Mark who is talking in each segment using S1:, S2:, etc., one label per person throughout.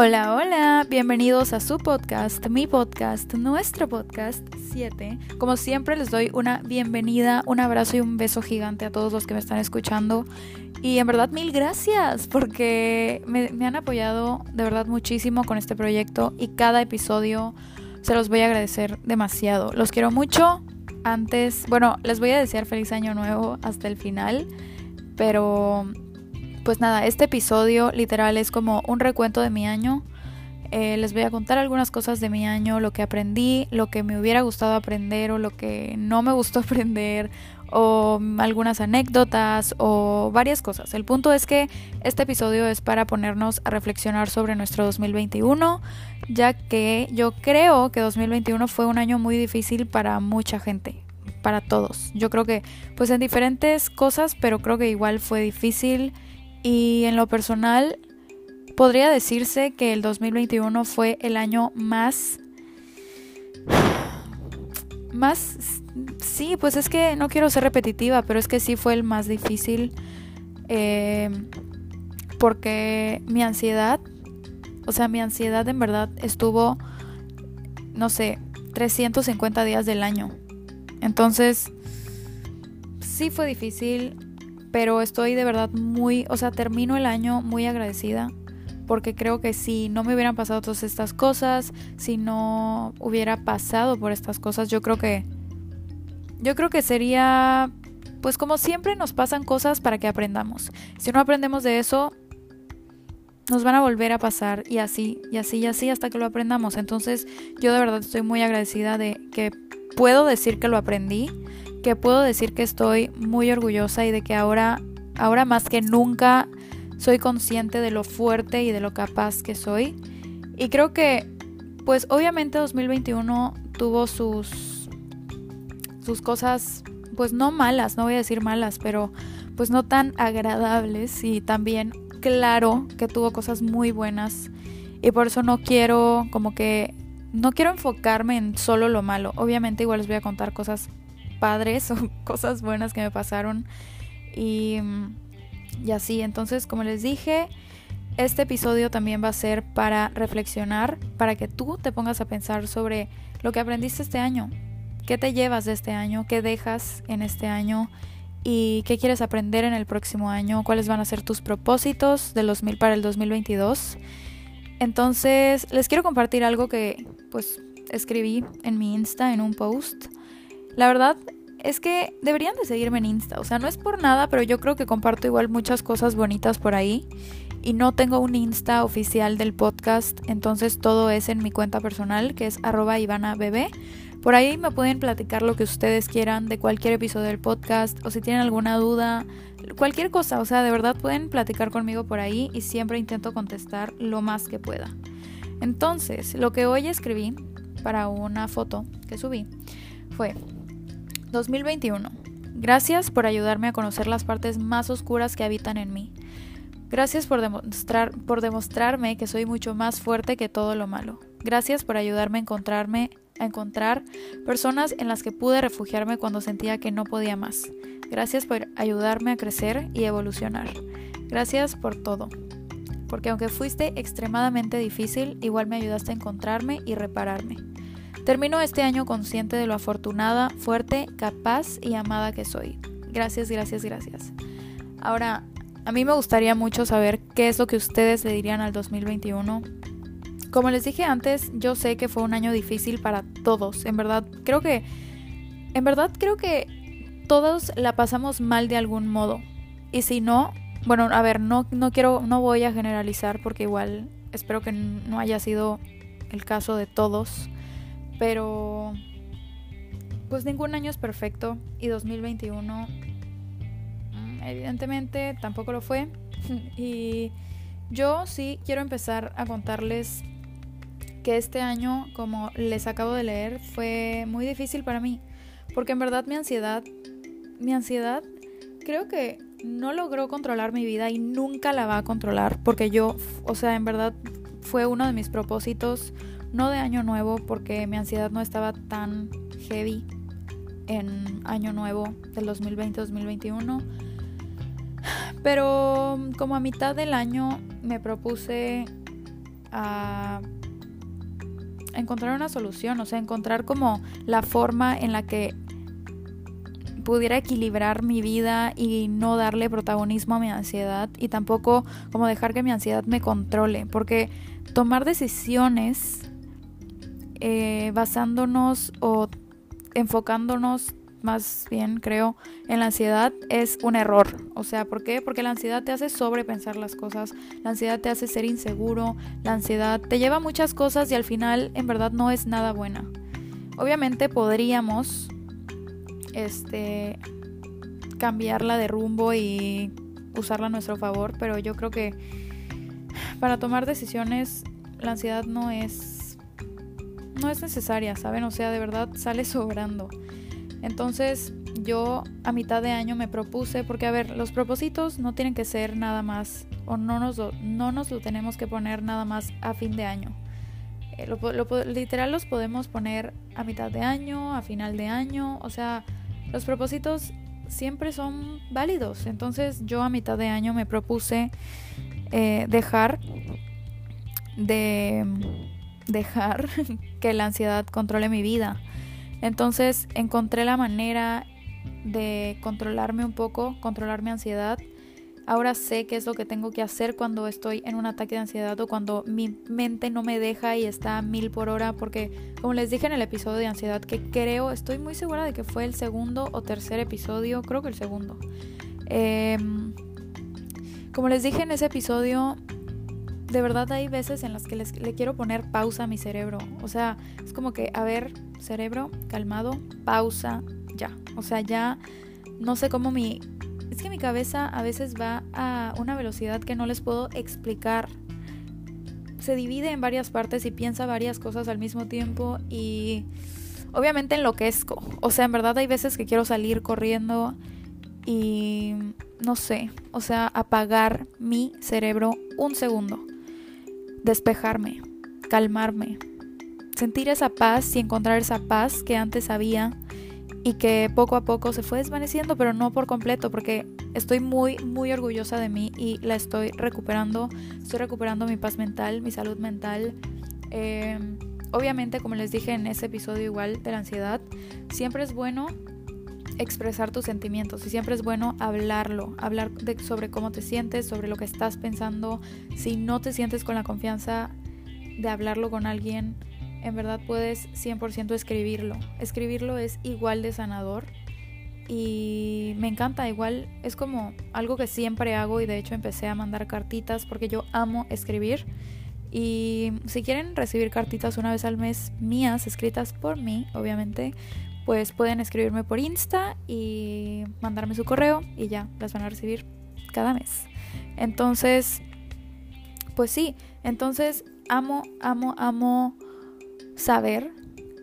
S1: Hola, hola, bienvenidos a su podcast, mi podcast, nuestro podcast 7. Como siempre les doy una bienvenida, un abrazo y un beso gigante a todos los que me están escuchando. Y en verdad mil gracias porque me, han apoyado de verdad muchísimo con este proyecto y cada episodio se los voy a agradecer demasiado. Los quiero mucho. Antes, bueno, les voy a desear feliz año nuevo hasta el final, pero pues nada, este episodio literal es como un recuento de mi año. Eh, les voy a contar algunas cosas de mi año, lo que aprendí, lo que me hubiera gustado aprender o lo que no me gustó aprender, o algunas anécdotas o varias cosas. El punto es que este episodio es para ponernos a reflexionar sobre nuestro 2021, ya que yo creo que 2021 fue un año muy difícil para mucha gente, para todos. Yo creo que pues en diferentes cosas, pero creo que igual fue difícil y en lo personal, podría decirse que el 2021 fue el año más... Más... Sí, pues es que no quiero ser repetitiva, pero es que sí fue el más difícil. Eh, porque mi ansiedad, o sea, mi ansiedad en verdad estuvo, no sé, 350 días del año. Entonces, sí fue difícil, pero estoy de verdad muy, o sea, termino el año muy agradecida porque creo que si no me hubieran pasado todas estas cosas, si no hubiera pasado por estas cosas, yo creo que yo creo que sería pues como siempre nos pasan cosas para que aprendamos. Si no aprendemos de eso, nos van a volver a pasar y así, y así, y así hasta que lo aprendamos. Entonces, yo de verdad estoy muy agradecida de que puedo decir que lo aprendí que puedo decir que estoy muy orgullosa y de que ahora, ahora más que nunca soy consciente de lo fuerte y de lo capaz que soy. Y creo que, pues obviamente 2021 tuvo sus, sus cosas, pues no malas, no voy a decir malas, pero pues no tan agradables y también claro que tuvo cosas muy buenas y por eso no quiero como que no quiero enfocarme en solo lo malo. Obviamente igual les voy a contar cosas padres o cosas buenas que me pasaron. Y, y así, entonces como les dije, este episodio también va a ser para reflexionar, para que tú te pongas a pensar sobre lo que aprendiste este año. ¿Qué te llevas de este año? ¿Qué dejas en este año? ¿Y qué quieres aprender en el próximo año? ¿Cuáles van a ser tus propósitos de los para el 2022? Entonces, les quiero compartir algo que pues escribí en mi Insta en un post la verdad es que deberían de seguirme en Insta. O sea, no es por nada, pero yo creo que comparto igual muchas cosas bonitas por ahí. Y no tengo un Insta oficial del podcast, entonces todo es en mi cuenta personal, que es arroba. Por ahí me pueden platicar lo que ustedes quieran de cualquier episodio del podcast o si tienen alguna duda, cualquier cosa. O sea, de verdad pueden platicar conmigo por ahí y siempre intento contestar lo más que pueda. Entonces, lo que hoy escribí para una foto que subí fue 2021. Gracias por ayudarme a conocer las partes más oscuras que habitan en mí. Gracias por, demostrar, por demostrarme que soy mucho más fuerte que todo lo malo. Gracias por ayudarme a encontrarme a encontrar personas en las que pude refugiarme cuando sentía que no podía más. Gracias por ayudarme a crecer y evolucionar. Gracias por todo. Porque aunque fuiste extremadamente difícil, igual me ayudaste a encontrarme y repararme. Termino este año consciente de lo afortunada, fuerte, capaz y amada que soy. Gracias, gracias, gracias. Ahora, a mí me gustaría mucho saber qué es lo que ustedes le dirían al 2021. Como les dije antes, yo sé que fue un año difícil para todos. En verdad, creo que... En verdad creo que todos la pasamos mal de algún modo. Y si no, bueno, a ver, no, no quiero, no voy a generalizar porque igual espero que no haya sido el caso de todos. Pero pues ningún año es perfecto y 2021 mm, evidentemente tampoco lo fue. y yo sí quiero empezar a contarles que este año, como les acabo de leer, fue muy difícil para mí. Porque en verdad mi ansiedad, mi ansiedad creo que no logró controlar mi vida y nunca la va a controlar. Porque yo, o sea, en verdad fue uno de mis propósitos no de año nuevo porque mi ansiedad no estaba tan heavy en año nuevo del 2020-2021. Pero como a mitad del año me propuse a encontrar una solución, o sea, encontrar como la forma en la que pudiera equilibrar mi vida y no darle protagonismo a mi ansiedad y tampoco como dejar que mi ansiedad me controle, porque tomar decisiones eh, basándonos o enfocándonos más bien creo en la ansiedad es un error. O sea, ¿por qué? Porque la ansiedad te hace sobrepensar las cosas, la ansiedad te hace ser inseguro, la ansiedad te lleva a muchas cosas y al final en verdad no es nada buena. Obviamente podríamos este cambiarla de rumbo y usarla a nuestro favor, pero yo creo que para tomar decisiones la ansiedad no es no es necesaria, ¿saben? O sea, de verdad sale sobrando. Entonces yo a mitad de año me propuse, porque a ver, los propósitos no tienen que ser nada más, o no nos lo, no nos lo tenemos que poner nada más a fin de año. Eh, literal los podemos poner a mitad de año, a final de año, o sea, los propósitos siempre son válidos. Entonces yo a mitad de año me propuse eh, dejar de dejar que la ansiedad controle mi vida. Entonces encontré la manera de controlarme un poco, controlar mi ansiedad. Ahora sé qué es lo que tengo que hacer cuando estoy en un ataque de ansiedad o cuando mi mente no me deja y está mil por hora. Porque, como les dije en el episodio de ansiedad, que creo, estoy muy segura de que fue el segundo o tercer episodio, creo que el segundo. Em, como les dije en ese episodio, de verdad hay veces en las que les, le quiero poner pausa a mi cerebro. O sea, es como que, a ver, cerebro, calmado, pausa, ya. O sea, ya no sé cómo mi... Es que mi cabeza a veces va a una velocidad que no les puedo explicar. Se divide en varias partes y piensa varias cosas al mismo tiempo y obviamente enloquezco. O sea, en verdad hay veces que quiero salir corriendo y no sé, o sea, apagar mi cerebro un segundo despejarme, calmarme, sentir esa paz y encontrar esa paz que antes había y que poco a poco se fue desvaneciendo, pero no por completo, porque estoy muy, muy orgullosa de mí y la estoy recuperando. Estoy recuperando mi paz mental, mi salud mental. Em, obviamente, como les dije en ese episodio igual de la ansiedad, siempre es bueno expresar tus sentimientos y siempre es bueno hablarlo, hablar sobre cómo te sientes, sobre lo que estás pensando. Si no te sientes con la confianza de hablarlo con alguien, en verdad puedes 100% escribirlo. Escribirlo es igual de sanador y me encanta, igual es como algo que siempre hago y de hecho empecé a mandar cartitas porque yo amo escribir. Y si quieren recibir cartitas una vez al mes mías, escritas por mí, obviamente, pues pueden escribirme por Insta y mandarme su correo y ya las van a recibir cada mes. Entonces, pues sí, entonces amo, amo, amo saber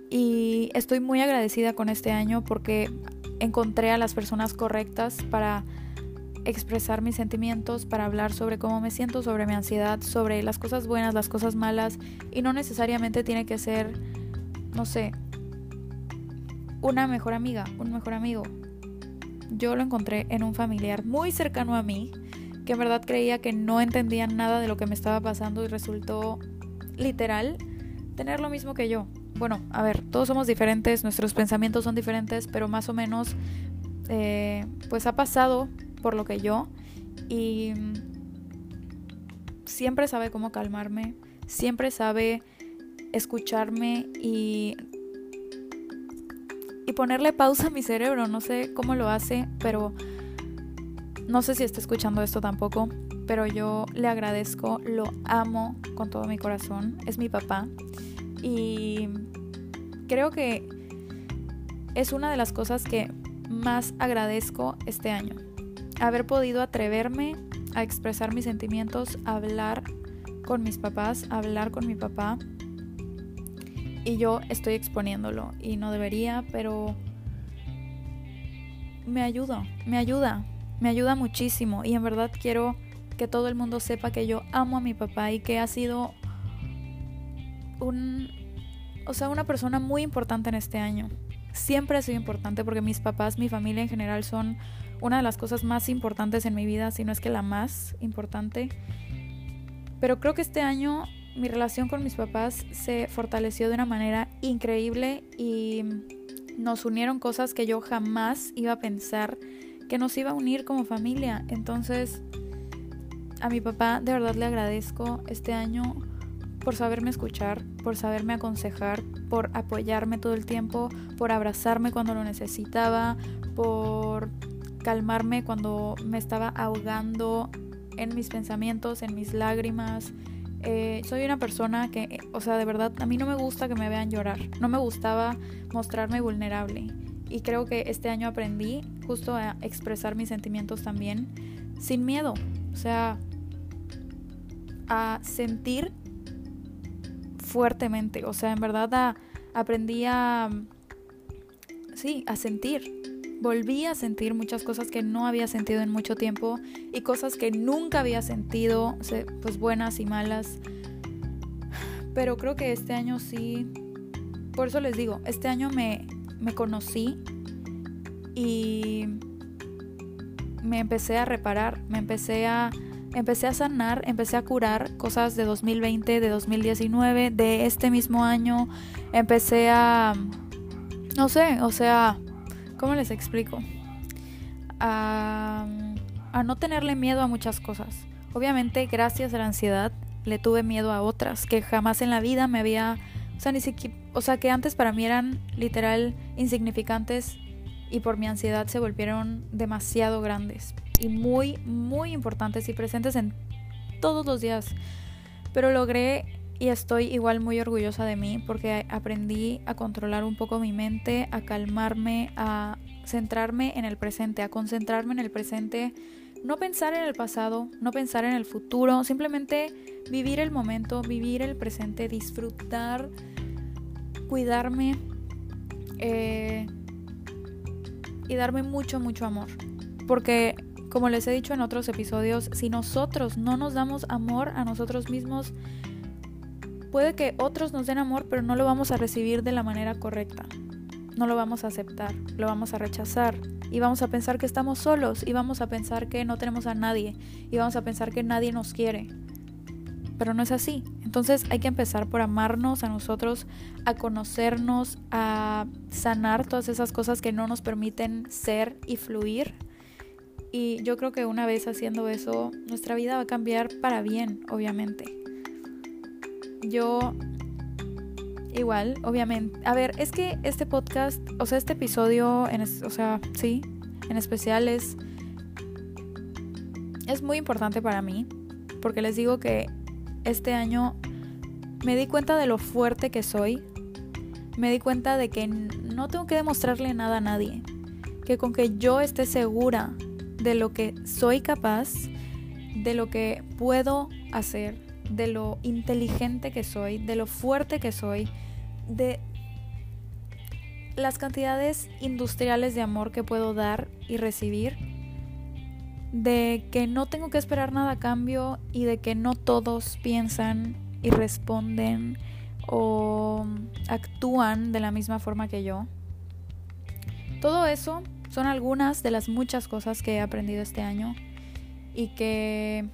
S1: y estoy muy agradecida con este año porque encontré a las personas correctas para expresar mis sentimientos, para hablar sobre cómo me siento, sobre mi ansiedad, sobre las cosas buenas, las cosas malas y no necesariamente tiene que ser, no sé, una mejor amiga, un mejor amigo. Yo lo encontré en un familiar muy cercano a mí, que en verdad creía que no entendía nada de lo que me estaba pasando y resultó literal tener lo mismo que yo. Bueno, a ver, todos somos diferentes, nuestros pensamientos son diferentes, pero más o menos eh, pues ha pasado por lo que yo y siempre sabe cómo calmarme, siempre sabe escucharme y y ponerle pausa a mi cerebro. No sé cómo lo hace, pero no sé si está escuchando esto tampoco, pero yo le agradezco, lo amo con todo mi corazón. Es mi papá y creo que es una de las cosas que más agradezco este año. Haber podido atreverme a expresar mis sentimientos, hablar con mis papás, hablar con mi papá y yo estoy exponiéndolo y no debería, pero me ayuda, me ayuda, me ayuda muchísimo y en verdad quiero que todo el mundo sepa que yo amo a mi papá y que ha sido un o sea, una persona muy importante en este año. Siempre ha sido importante porque mis papás, mi familia en general son una de las cosas más importantes en mi vida, si no es que la más importante. Pero creo que este año mi relación con mis papás se fortaleció de una manera increíble y nos unieron cosas que yo jamás iba a pensar que nos iba a unir como familia. Entonces, a mi papá de verdad le agradezco este año por saberme escuchar, por saberme aconsejar, por apoyarme todo el tiempo, por abrazarme cuando lo necesitaba, por calmarme cuando me estaba ahogando en mis pensamientos, en mis lágrimas. Eh, soy una persona que, o sea, de verdad, a mí no me gusta que me vean llorar. No me gustaba mostrarme vulnerable. Y creo que este año aprendí justo a expresar mis sentimientos también, sin miedo. O sea, a sentir fuertemente. O sea, en verdad aprendí a... Sí, a sentir. Volví a sentir muchas cosas que no había sentido en mucho tiempo y cosas que nunca había sentido, pues buenas y malas. Pero creo que este año sí... Por eso les digo, este año me, me conocí y me empecé a reparar, me empecé a empecé a sanar, empecé a curar cosas de 2020, de 2019, de este mismo año. Empecé a... No sé, o sea, ¿cómo les explico? A, no tenerle miedo a muchas cosas. Obviamente, gracias a la ansiedad, le tuve miedo a otras que jamás en la vida me había... O sea, ni siquiera... O sea, que antes para mí eran literal insignificantes y por mi ansiedad se volvieron demasiado grandes y muy, muy importantes y presentes en todos los días. Pero logré y estoy igual muy orgullosa de mí porque aprendí a controlar un poco mi mente, a calmarme, a centrarme en el presente, a concentrarme en el presente, no pensar en el pasado, no pensar en el futuro, simplemente vivir el momento, vivir el presente, disfrutar, cuidarme eh, y darme mucho, mucho amor. Porque como les he dicho en otros episodios, si nosotros no nos damos amor a nosotros mismos, puede que otros nos den amor, pero no lo vamos a recibir de la manera correcta. No lo vamos a aceptar, lo vamos a rechazar y vamos a pensar que estamos solos y vamos a pensar que no tenemos a nadie y vamos a pensar que nadie nos quiere. Pero no es así. Entonces hay que empezar por amarnos a nosotros, a conocernos, a sanar todas esas cosas que no nos permiten ser y fluir y yo creo que una vez haciendo eso, nuestra vida va a cambiar para bien, obviamente. Yo igual, obviamente. A ver, es que este podcast, o sea, este episodio, en o sea, sí, en especial es, es muy importante para mí, porque les digo que este año me di cuenta de lo fuerte que soy, me di cuenta de que no tengo que demostrarle nada a nadie, que con que yo esté segura de lo que soy capaz, de lo que puedo hacer, de lo inteligente que soy, de lo fuerte que soy, de las cantidades industriales de amor que puedo dar y recibir, de que no tengo que esperar nada a cambio y de que no todos piensan y responden o actúan de la misma forma que yo. Todo eso son algunas de las muchas cosas que he aprendido este año y que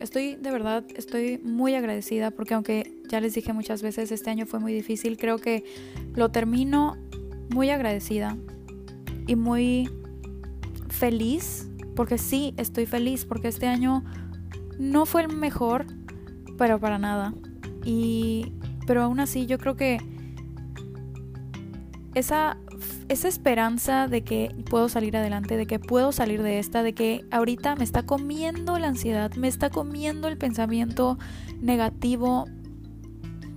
S1: estoy de verdad, estoy muy agradecida porque aunque ya les dije muchas veces, este año fue muy difícil, creo que lo termino muy agradecida y muy feliz, porque sí, estoy feliz, porque este año no fue el mejor, pero para nada. Y pero aún así yo creo que esa esa esperanza de que puedo salir adelante, de que puedo salir de esta, de que ahorita me está comiendo la ansiedad, me está comiendo el pensamiento negativo,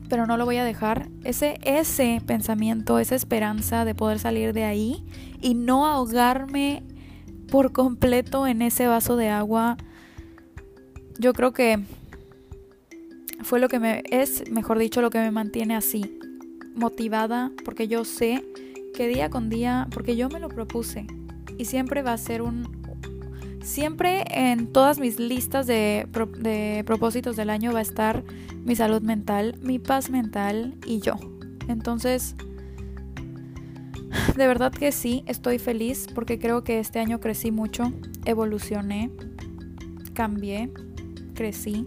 S1: pero no lo voy a dejar. Ese, ese pensamiento, esa esperanza de poder salir de ahí y no ahogarme por completo en ese vaso de agua, yo creo que fue lo que me es, mejor dicho, lo que me mantiene así, motivada, porque yo sé que día con día, porque yo me lo propuse y siempre va a ser un... Siempre en todas mis listas de, de propósitos del año va a estar mi salud mental, mi paz mental y yo. Entonces, de verdad que sí, estoy feliz porque creo que este año crecí mucho, evolucioné, cambié, crecí,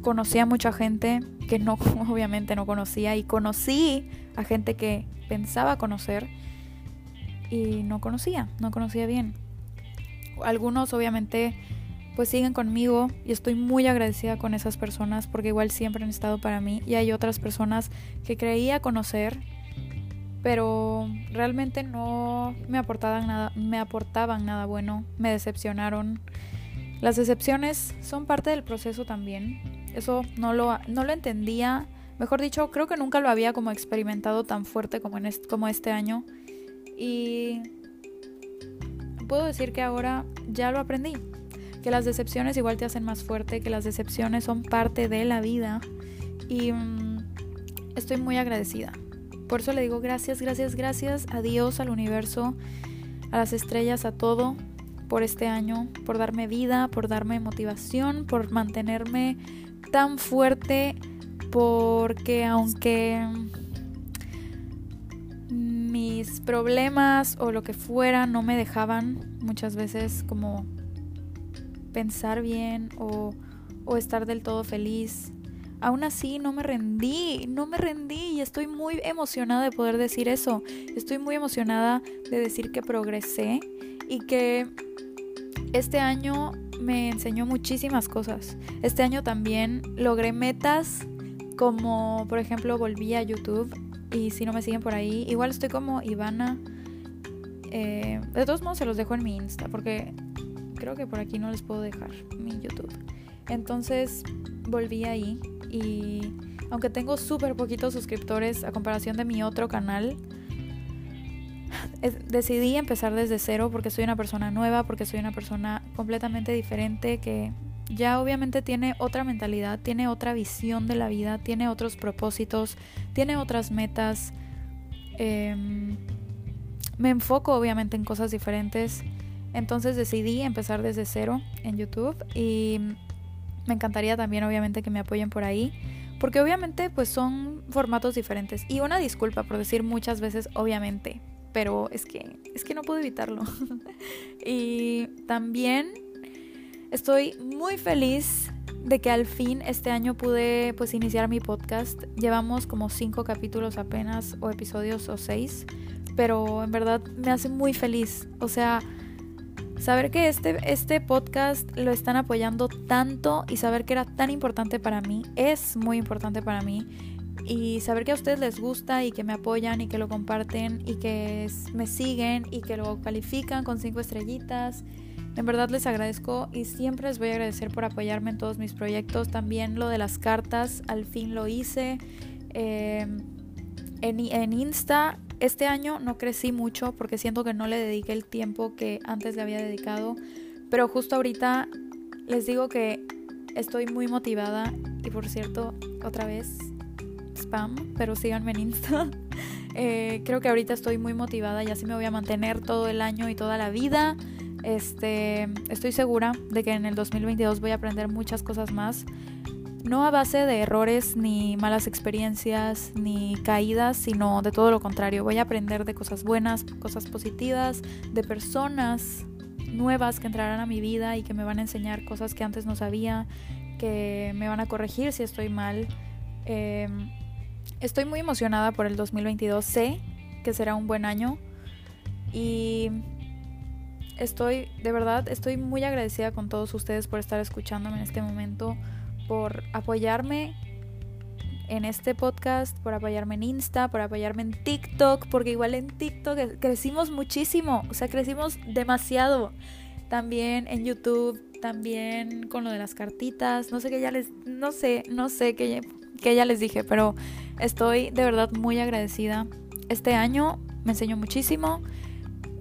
S1: conocí a mucha gente que no, obviamente no conocía y conocí a gente que pensaba conocer y no conocía, no conocía bien. Algunos obviamente pues siguen conmigo y estoy muy agradecida con esas personas porque igual siempre han estado para mí y hay otras personas que creía conocer pero realmente no me aportaban nada, me aportaban nada bueno, me decepcionaron. Las decepciones son parte del proceso también. Eso no lo, no lo entendía. Mejor dicho, creo que nunca lo había como experimentado tan fuerte como, en este, como este año. Y puedo decir que ahora ya lo aprendí. Que las decepciones igual te hacen más fuerte, que las decepciones son parte de la vida. Y mm, estoy muy agradecida. Por eso le digo gracias, gracias, gracias a Dios, al universo, a las estrellas, a todo por este año, por darme vida, por darme motivación, por mantenerme tan fuerte, porque aunque mis problemas o lo que fuera no me dejaban muchas veces como pensar bien o, o estar del todo feliz aún así no me rendí, no me rendí y estoy muy emocionada de poder decir eso. Estoy muy emocionada de decir que progresé y que este año me enseñó muchísimas cosas. Este año también logré metas como por ejemplo volví a YouTube y si no me siguen por ahí, igual estoy como Ivana. Eh, de todos modos se los dejo en mi Insta porque creo que por aquí no les puedo dejar mi YouTube. Entonces volví ahí y aunque tengo súper poquitos suscriptores a comparación de mi otro canal, decidí empezar desde cero porque soy una persona nueva, porque soy una persona completamente diferente que ya obviamente tiene otra mentalidad, tiene otra visión de la vida, tiene otros propósitos, tiene otras metas. Em, me enfoco obviamente en cosas diferentes. Entonces decidí empezar desde cero en YouTube y me encantaría también obviamente que me apoyen por ahí. Porque obviamente pues son formatos diferentes. Y una disculpa por decir muchas veces obviamente. Pero es que, es que no puedo evitarlo. y también estoy muy feliz de que al fin este año pude pues iniciar mi podcast. Llevamos como cinco capítulos apenas o episodios o seis. Pero en verdad me hace muy feliz. O sea, Saber que este, este podcast lo están apoyando tanto y saber que era tan importante para mí, es muy importante para mí. Y saber que a ustedes les gusta y que me apoyan y que lo comparten y que me siguen y que lo califican con cinco estrellitas. En verdad les agradezco y siempre les voy a agradecer por apoyarme en todos mis proyectos. También lo de las cartas, al fin lo hice. Eh, en, en Insta este año no crecí mucho porque siento que no le dediqué el tiempo que antes le había dedicado, pero justo ahorita les digo que estoy muy motivada y por cierto, otra vez spam, pero síganme en Insta. Eh, creo que ahorita estoy muy motivada y así me voy a mantener todo el año y toda la vida. Este, estoy segura de que en el 2022 voy a aprender muchas cosas más no a base de errores ni malas experiencias ni caídas, sino de todo lo contrario. Voy a aprender de cosas buenas, cosas positivas, de personas nuevas que entrarán a mi vida y que me van a enseñar cosas que antes no sabía, que me van a corregir si estoy mal. Em, estoy muy emocionada por el 2022, sé que será un buen año y estoy, de verdad, estoy muy agradecida con todos ustedes por estar escuchándome en este momento por apoyarme en este podcast, por apoyarme en Insta, por apoyarme en TikTok, porque igual en TikTok crecimos muchísimo, o sea, crecimos demasiado. También en YouTube, también con lo de las cartitas, no sé qué ya les, no sé, no sé qué, qué ya les dije, pero estoy de verdad muy agradecida. Este año me enseñó muchísimo.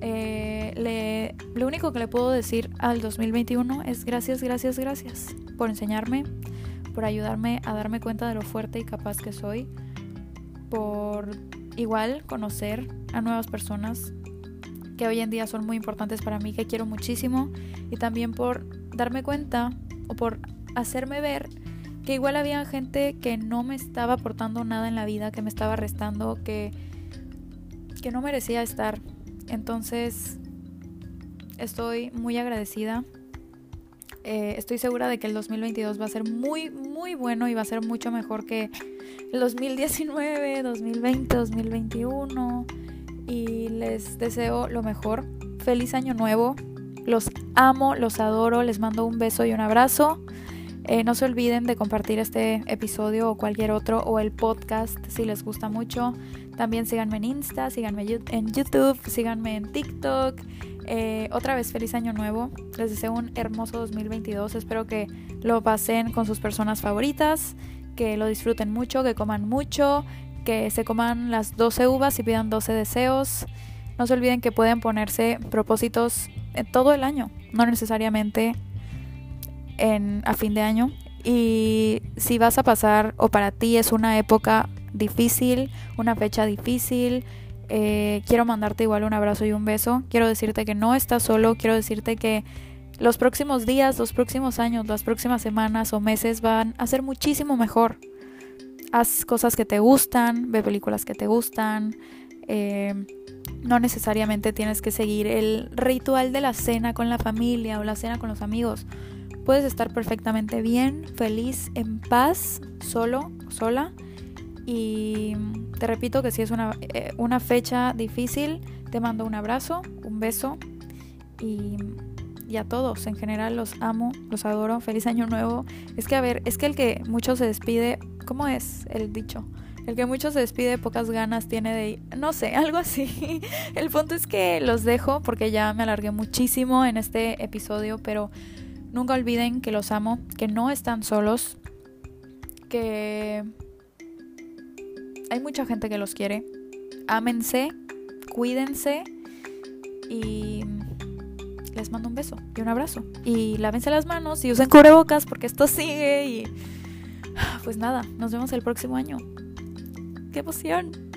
S1: Eh, le, lo único que le puedo decir al 2021 es gracias, gracias, gracias por enseñarme, por ayudarme a darme cuenta de lo fuerte y capaz que soy, por igual conocer a nuevas personas que hoy en día son muy importantes para mí, que quiero muchísimo, y también por darme cuenta o por hacerme ver que igual había gente que no me estaba aportando nada en la vida, que me estaba restando, que, que no merecía estar. Entonces, estoy muy agradecida Eh, estoy segura de que el 2022 va a ser muy, muy bueno y va a ser mucho mejor que el 2019, 2020, 2021. Y les deseo lo mejor. Feliz año nuevo. Los amo, los adoro. Les mando un beso y un abrazo. Eh, no se olviden de compartir este episodio o cualquier otro o el podcast si les gusta mucho. También síganme en Insta, síganme en YouTube, síganme en TikTok. Eh, otra vez feliz año nuevo. Les deseo un hermoso 2022. Espero que lo pasen con sus personas favoritas, que lo disfruten mucho, que coman mucho, que se coman las 12 uvas y pidan 12 deseos. No se olviden que pueden ponerse propósitos todo el año, no necesariamente en, a fin de año. Y si vas a pasar o para ti es una época difícil, una fecha difícil, eh, quiero mandarte igual un abrazo y un beso. Quiero decirte que no estás solo, quiero decirte que los próximos días, los próximos años, las próximas semanas o meses van a ser muchísimo mejor. Haz cosas que te gustan, ve películas que te gustan. Eh, no necesariamente tienes que seguir el ritual de la cena con la familia o la cena con los amigos. Puedes estar perfectamente bien, feliz, en paz, solo, sola. Y te repito que si es una, eh, una fecha difícil, te mando un abrazo, un beso y, y, a todos en general los amo, los adoro. Feliz año nuevo. Es que a ver, es que el que mucho se despide, ¿cómo es el dicho? El que mucho se despide, pocas ganas tiene de ir. No sé, algo así. El punto es que los dejo porque ya me alargué muchísimo en este episodio, pero Nunca olviden que los amo, que no están solos, que hay mucha gente que los quiere. Ámense, cuídense y les mando un beso y un abrazo. Y lávense las manos y usen cubrebocas porque esto sigue y pues nada, nos vemos el próximo año. ¡Qué emoción!